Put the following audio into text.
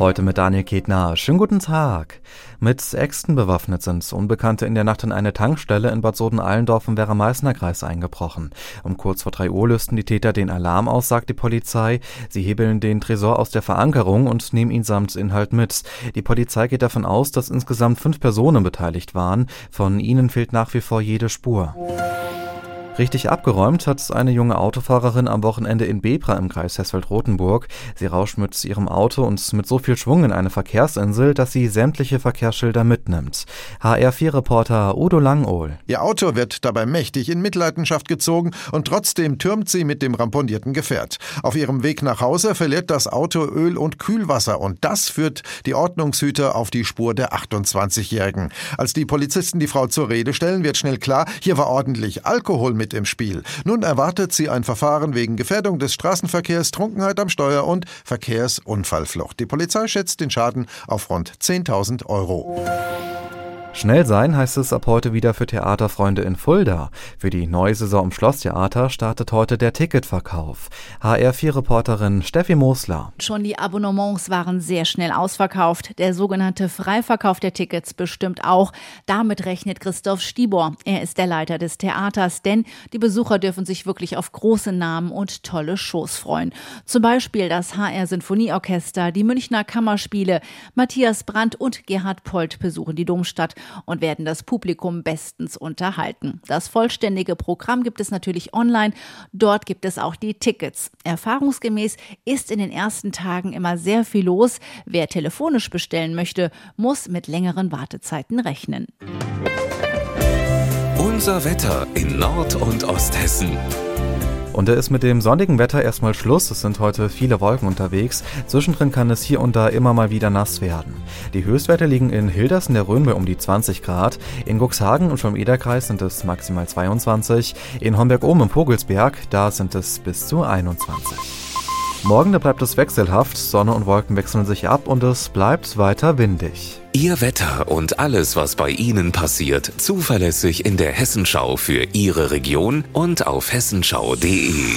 Heute mit Daniel Ketner. Schönen guten Tag. Mit Äxten bewaffnet sind Unbekannte in der Nacht in eine Tankstelle in Bad Soden-Allendorf im Werra-Meißner-Kreis eingebrochen. Um kurz vor drei Uhr lösten die Täter den Alarm aus, sagt die Polizei. Sie hebeln den Tresor aus der Verankerung und nehmen ihn samt Inhalt mit. Die Polizei geht davon aus, dass insgesamt fünf Personen beteiligt waren. Von ihnen fehlt nach wie vor jede Spur. Richtig abgeräumt hat eine junge Autofahrerin am Wochenende in Bebra im Kreis Hessfeld-Rotenburg. Sie rauscht mit ihrem Auto und mit so viel Schwung in eine Verkehrsinsel, dass sie sämtliche Verkehrsschilder mitnimmt. HR4-Reporter Udo Langohl. Ihr Auto wird dabei mächtig in Mitleidenschaft gezogen und trotzdem türmt sie mit dem ramponierten Gefährt. Auf ihrem Weg nach Hause verliert das Auto Öl und Kühlwasser und das führt die Ordnungshüter auf die Spur der 28-Jährigen. Als die Polizisten die Frau zur Rede stellen, wird schnell klar, hier war ordentlich Alkohol mit mit im Spiel. Nun erwartet sie ein Verfahren wegen Gefährdung des Straßenverkehrs, Trunkenheit am Steuer und Verkehrsunfallflucht. Die Polizei schätzt den Schaden auf rund 10.000 Euro. Schnell sein heißt es ab heute wieder für Theaterfreunde in Fulda. Für die neue Saison im Schlosstheater startet heute der Ticketverkauf. HR4-Reporterin Steffi Mosler. Schon die Abonnements waren sehr schnell ausverkauft. Der sogenannte Freiverkauf der Tickets bestimmt auch. Damit rechnet Christoph Stibor. Er ist der Leiter des Theaters, denn die Besucher dürfen sich wirklich auf große Namen und tolle Shows freuen. Zum Beispiel das HR Sinfonieorchester, die Münchner Kammerspiele, Matthias Brandt und Gerhard Polt besuchen die Domstadt und werden das Publikum bestens unterhalten. Das vollständige Programm gibt es natürlich online. Dort gibt es auch die Tickets. Erfahrungsgemäß ist in den ersten Tagen immer sehr viel los. Wer telefonisch bestellen möchte, muss mit längeren Wartezeiten rechnen. Unser Wetter in Nord- und Osthessen. Und da ist mit dem sonnigen Wetter erstmal Schluss. Es sind heute viele Wolken unterwegs. Zwischendrin kann es hier und da immer mal wieder nass werden. Die Höchstwerte liegen in Hildersen der Rhön bei um die 20 Grad. In Guxhagen und schon Ederkreis sind es maximal 22. In Homberg-Ohm im Vogelsberg, da sind es bis zu 21. Morgen da bleibt es wechselhaft, Sonne und Wolken wechseln sich ab und es bleibt weiter windig. Ihr Wetter und alles, was bei Ihnen passiert, zuverlässig in der Hessenschau für Ihre Region und auf hessenschau.de.